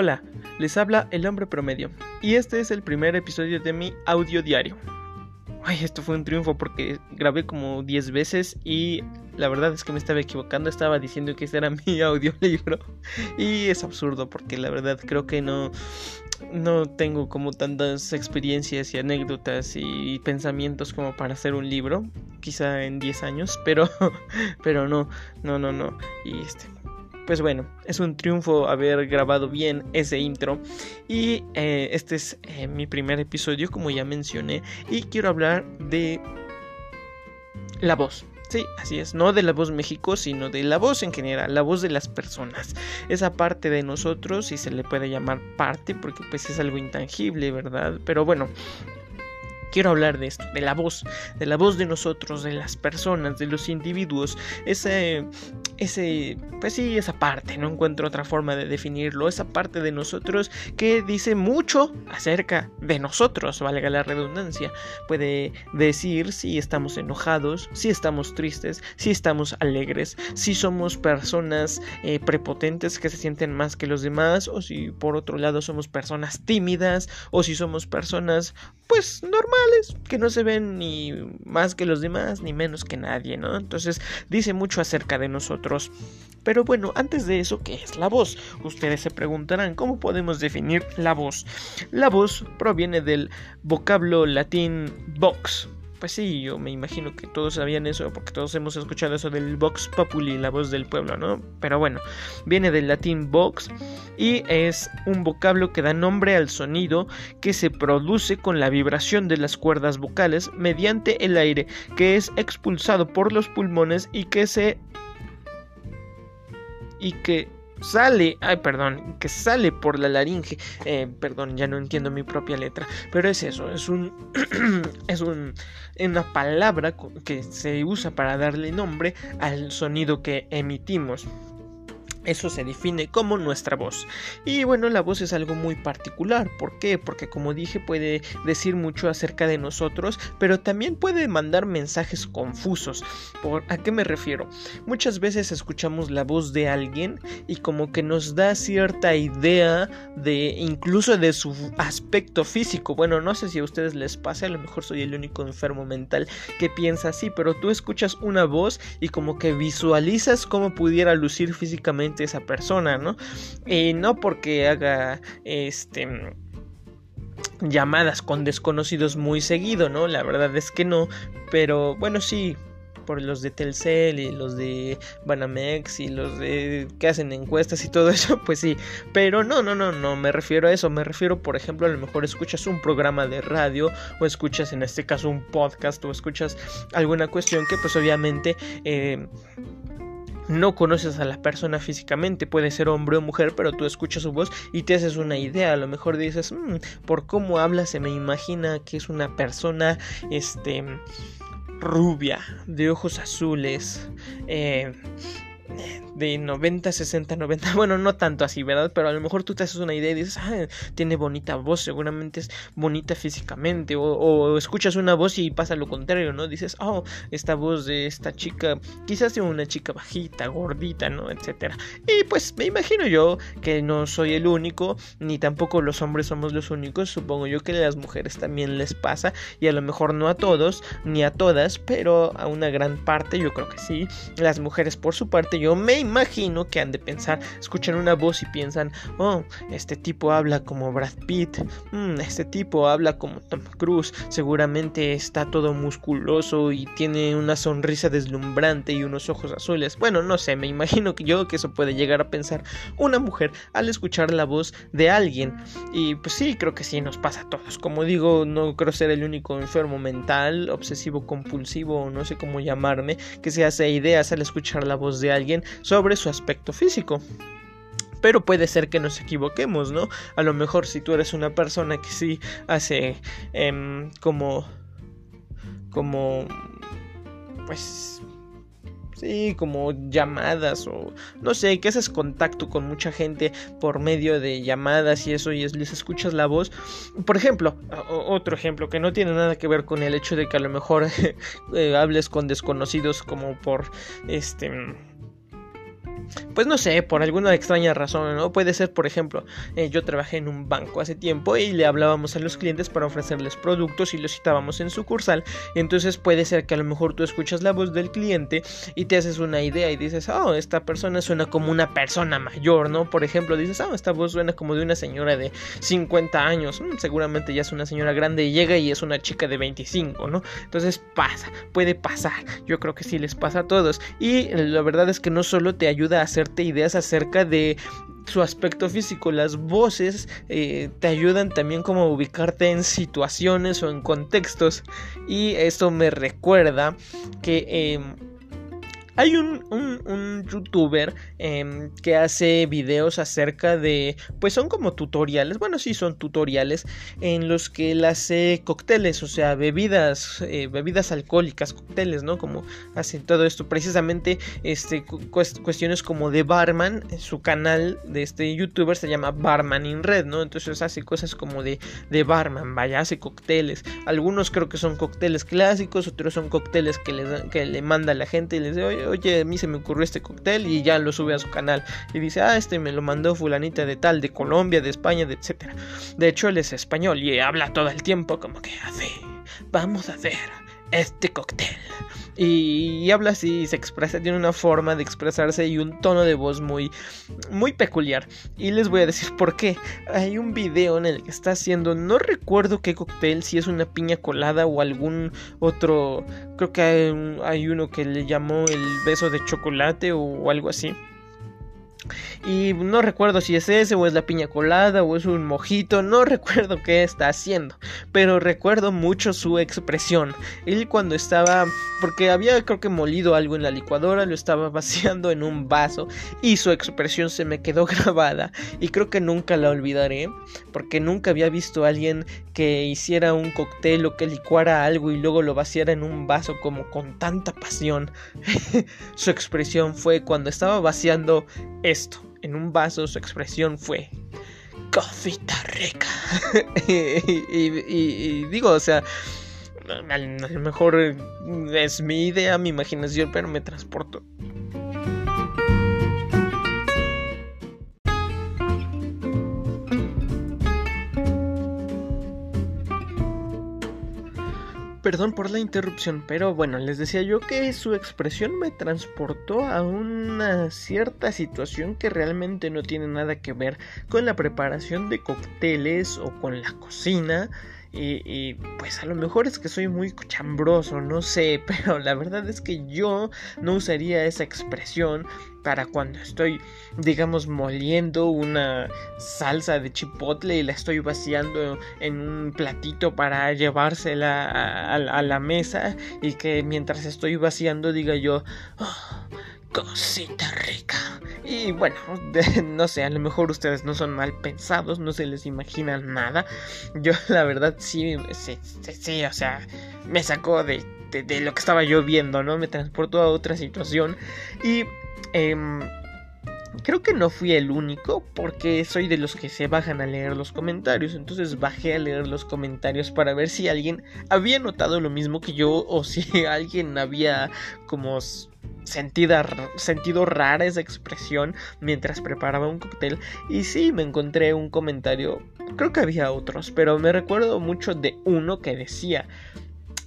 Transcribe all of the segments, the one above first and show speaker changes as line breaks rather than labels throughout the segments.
Hola, les habla el hombre promedio y este es el primer episodio de mi audio diario. Ay, esto fue un triunfo porque grabé como 10 veces y la verdad es que me estaba equivocando, estaba diciendo que este era mi audiolibro y es absurdo porque la verdad creo que no no tengo como tantas experiencias y anécdotas y pensamientos como para hacer un libro, quizá en 10 años, pero pero no, no, no, no. Y este pues bueno, es un triunfo haber grabado bien ese intro. Y eh, este es eh, mi primer episodio, como ya mencioné. Y quiero hablar de la voz. Sí, así es, no de la voz México, sino de la voz en general, la voz de las personas. Esa parte de nosotros, si se le puede llamar parte, porque pues es algo intangible, ¿verdad? Pero bueno, quiero hablar de esto, de la voz, de la voz de nosotros, de las personas, de los individuos, ese, ese, pues sí, esa parte, no encuentro otra forma de definirlo, esa parte de nosotros que dice mucho acerca de nosotros, valga la redundancia, puede decir si estamos enojados, si estamos tristes, si estamos alegres, si somos personas eh, prepotentes que se sienten más que los demás, o si por otro lado somos personas tímidas, o si somos personas pues normales, que no se ven ni más que los demás, ni menos que nadie, ¿no? Entonces dice mucho acerca de nosotros. Pero bueno, antes de eso, ¿qué es la voz? Ustedes se preguntarán, ¿cómo podemos definir la voz? La voz proviene del vocablo latín vox, pues sí, yo me imagino que todos sabían eso, porque todos hemos escuchado eso del Vox Populi, la voz del pueblo, ¿no? Pero bueno, viene del latín Vox y es un vocablo que da nombre al sonido que se produce con la vibración de las cuerdas vocales mediante el aire que es expulsado por los pulmones y que se y que sale, ay perdón, que sale por la laringe, eh, perdón, ya no entiendo mi propia letra, pero es eso, es un, es un, una palabra que se usa para darle nombre al sonido que emitimos. Eso se define como nuestra voz. Y bueno, la voz es algo muy particular. ¿Por qué? Porque como dije puede decir mucho acerca de nosotros, pero también puede mandar mensajes confusos. ¿Por a qué me refiero? Muchas veces escuchamos la voz de alguien y como que nos da cierta idea de incluso de su aspecto físico. Bueno, no sé si a ustedes les pasa, a lo mejor soy el único enfermo mental que piensa así, pero tú escuchas una voz y como que visualizas cómo pudiera lucir físicamente esa persona, ¿no? Y no porque haga este llamadas con desconocidos muy seguido, ¿no? La verdad es que no, pero bueno, sí, por los de Telcel y los de Banamex y los de que hacen encuestas y todo eso, pues sí, pero no, no, no, no me refiero a eso, me refiero, por ejemplo, a lo mejor escuchas un programa de radio o escuchas en este caso un podcast o escuchas alguna cuestión que pues obviamente eh, no conoces a la persona físicamente, puede ser hombre o mujer, pero tú escuchas su voz y te haces una idea. A lo mejor dices, mm, por cómo habla, se me imagina que es una persona, este, rubia, de ojos azules, eh, de 90, 60, 90, bueno, no tanto así, ¿verdad? Pero a lo mejor tú te haces una idea y dices, ah, tiene bonita voz, seguramente es bonita físicamente, o, escuchas una voz y pasa lo contrario, ¿no? Dices, oh, esta voz de esta chica, quizás sea una chica bajita, gordita, ¿no? Etcétera. Y pues me imagino yo que no soy el único, ni tampoco los hombres somos los únicos, supongo yo que a las mujeres también les pasa, y a lo mejor no a todos, ni a todas, pero a una gran parte, yo creo que sí, las mujeres por su parte, yo me imagino que han de pensar, escuchan una voz y piensan, oh, este tipo habla como Brad Pitt, mm, este tipo habla como Tom Cruise, seguramente está todo musculoso y tiene una sonrisa deslumbrante y unos ojos azules. Bueno, no sé, me imagino que yo que eso puede llegar a pensar una mujer al escuchar la voz de alguien. Y pues sí, creo que sí nos pasa a todos. Como digo, no creo ser el único enfermo mental, obsesivo compulsivo o no sé cómo llamarme, que se hace ideas al escuchar la voz de alguien su aspecto físico. Pero puede ser que nos equivoquemos, ¿no? A lo mejor si tú eres una persona que sí hace em, como... como... pues Sí, como llamadas o no sé, que haces contacto con mucha gente por medio de llamadas y eso y les escuchas la voz. Por ejemplo, otro ejemplo que no tiene nada que ver con el hecho de que a lo mejor eh, hables con desconocidos como por este pues no sé, por alguna extraña razón, ¿no? Puede ser, por ejemplo, eh, yo trabajé en un banco hace tiempo y le hablábamos a los clientes para ofrecerles productos y los citábamos en sucursal. Entonces puede ser que a lo mejor tú escuchas la voz del cliente y te haces una idea y dices, oh, esta persona suena como una persona mayor, ¿no? Por ejemplo, dices, oh, esta voz suena como de una señora de 50 años, mm, seguramente ya es una señora grande y llega y es una chica de 25, ¿no? Entonces pasa, puede pasar, yo creo que sí les pasa a todos. Y la verdad es que no solo te ayuda hacerte ideas acerca de su aspecto físico, las voces eh, te ayudan también como a ubicarte en situaciones o en contextos. Y esto me recuerda que em, hay un, un, youtuber em, que hace videos acerca de, pues son como tutoriales, bueno sí son tutoriales en los que él hace cócteles, o sea, bebidas, eh, bebidas alcohólicas, cócteles, ¿no? Como hace todo esto, precisamente este, cuestiones como de barman, su canal de este youtuber se llama Barman in Red, ¿no? Entonces hace cosas como de, de barman, vaya, hace cócteles, algunos creo que son cócteles clásicos, otros son cócteles que le, que le manda la gente y les dice, oye, oye, a mí se me ocurrió este cóctel y ya lo sube a su canal. Y dice, ah, este me lo mandó fulanita de tal, de Colombia, de España, de etcétera. De hecho, él es español y habla todo el tiempo como que, así, vamos a hacer este cóctel. Y, habla así, se expresa, tiene una forma de expresarse y un tono de voz muy, muy peculiar. Y les voy a decir por qué. Hay un video en el que está haciendo, no recuerdo qué cóctel, si es una piña colada o algún otro, creo que hay, hay uno que le llamó el beso de chocolate o algo así. Y no recuerdo si es ese o es la piña colada o es un mojito, no recuerdo qué está haciendo, pero recuerdo mucho su expresión. Él cuando estaba, porque había creo que molido algo en la licuadora, lo estaba vaciando en un vaso y su expresión se me quedó grabada y creo que nunca la olvidaré, porque nunca había visto a alguien que hiciera un cóctel o que licuara algo y luego lo vaciara en un vaso como con tanta pasión. su expresión fue cuando estaba vaciando en un vaso, su expresión fue cosita rica. y, digo, o sea, a lo mejor es mi idea, mi imaginación, pero me transporto Perdón por la interrupción, pero bueno, les decía yo que su expresión me transportó a una cierta situación que realmente no tiene nada que ver con la preparación de cócteles o con la cocina. Y, pues a lo mejor es que soy muy cochambroso, no sé, pero la verdad es que yo no usaría esa expresión para cuando estoy, digamos, moliendo una salsa de chipotle y la estoy vaciando en un platito para llevársela a, la mesa y que mientras estoy vaciando diga yo, oh, cosita rica. Y bueno, no sé, a lo mejor ustedes no son mal pensados, no se les imagina nada. Yo la verdad sí, sí, sí, o sea, me sacó de, de, lo que estaba yo viendo, ¿no? Me transportó a otra situación. Y... Em, creo que no fui el único porque soy de los que se bajan a leer los comentarios. Entonces bajé a leer los comentarios para ver si alguien había notado lo mismo que yo o si alguien había como sentida, sentido rara esa expresión mientras preparaba un cóctel. Y sí, me encontré un comentario, creo que había otros, pero me recuerdo mucho de uno que decía...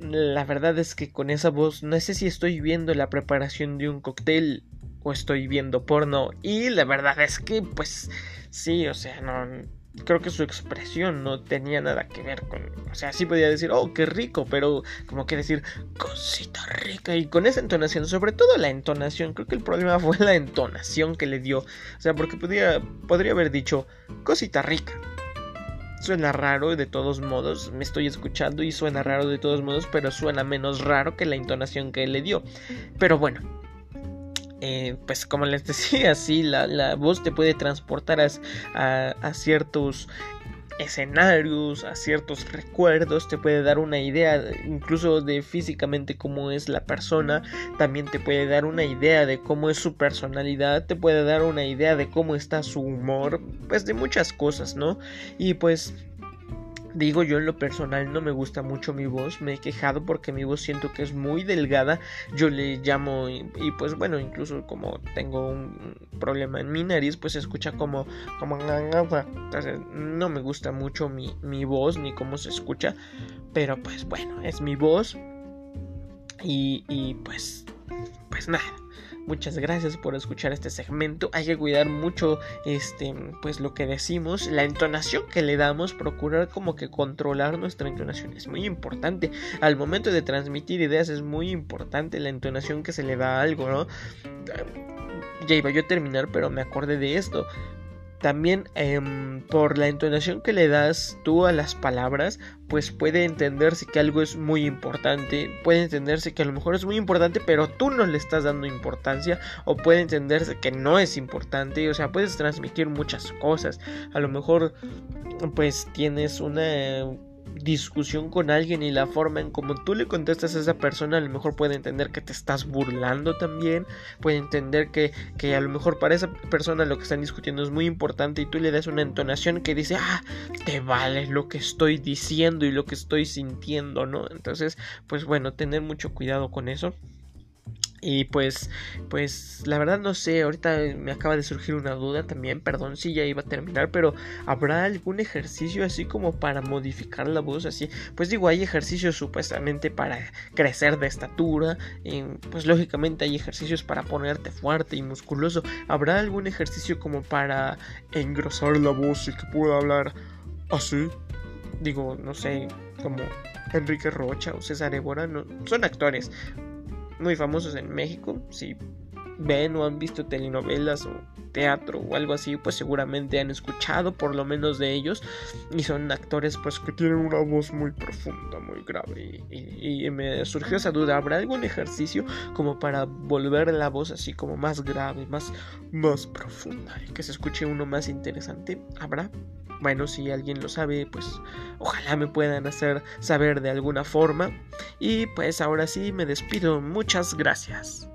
La verdad es que con esa voz no sé si estoy viendo la preparación de un cóctel o estoy viendo porno. Y la verdad es que, pues, sí, o sea, no. Creo que su expresión no tenía nada que ver con. O sea, sí podía decir, oh, qué rico, pero como que decir, cosita rica. Y con esa entonación, sobre todo la entonación, creo que el problema fue la entonación que le dio. O sea, porque podría, podría haber dicho, cosita rica. Suena raro de todos modos, me estoy escuchando y suena raro de todos modos, pero suena menos raro que la entonación que le dio. Pero bueno, eh, pues como les decía, sí, la, voz te puede transportar a, ciertos escenarios, a ciertos recuerdos, te puede dar una idea incluso de físicamente cómo es la persona, también te puede dar una idea de cómo es su personalidad, te puede dar una idea de cómo está su humor, pues de muchas cosas, ¿no? Y pues Digo, yo en lo personal no me gusta mucho mi voz, me he quejado porque mi voz siento que es muy delgada, yo le llamo y, pues bueno, incluso como tengo un problema en mi nariz, pues se escucha como, como, no me gusta mucho mi, mi voz ni cómo se escucha, pero pues bueno, es mi voz y, y pues, pues nada Muchas gracias por escuchar este segmento. Hay que cuidar mucho este pues lo que decimos, la entonación que le damos, procurar como que controlar nuestra entonación es muy importante. Al momento de transmitir ideas es muy importante la entonación que se le da a algo, ¿no? Ya iba yo a terminar, pero me acordé de esto también em, por la entonación que le das tú a las palabras, pues puede entenderse que algo es muy importante, puede entenderse que a lo mejor es muy importante, pero tú no le estás dando importancia, o puede entenderse que no es importante, o sea, puedes transmitir muchas cosas, a lo mejor pues tienes una discusión con alguien y la forma en como tú le contestas a esa persona a lo mejor puede entender que te estás burlando también, puede entender que, que a lo mejor para esa persona lo que están discutiendo es muy importante y tú le das una entonación que dice, ah, te vale lo que estoy diciendo y lo que estoy sintiendo, ¿no? Entonces, pues bueno, tener mucho cuidado con eso. Y pues, pues la verdad no sé, ahorita me acaba de surgir una duda también, perdón si ya iba a terminar, pero ¿habrá algún ejercicio así como para modificar la voz? Así, pues digo, hay ejercicios supuestamente para crecer de estatura, y pues lógicamente hay ejercicios para ponerte fuerte y musculoso. ¿Habrá algún ejercicio como para engrosar la voz y que pueda hablar así? Digo, no sé, como Enrique Rocha o César Évora, no, son actores muy famosos en México. Si ven o han visto telenovelas o teatro o algo así, pues seguramente han escuchado por lo menos de ellos. Y son actores pues que tienen una voz muy profunda, muy grave. Y, me surgió esa duda, ¿habrá algún ejercicio como para volver la voz así como más grave, más, más profunda y que se escuche uno más interesante? ¿Habrá? Bueno, si alguien lo sabe, pues ojalá me puedan hacer saber de alguna forma. Y pues ahora sí me despido. Muchas gracias.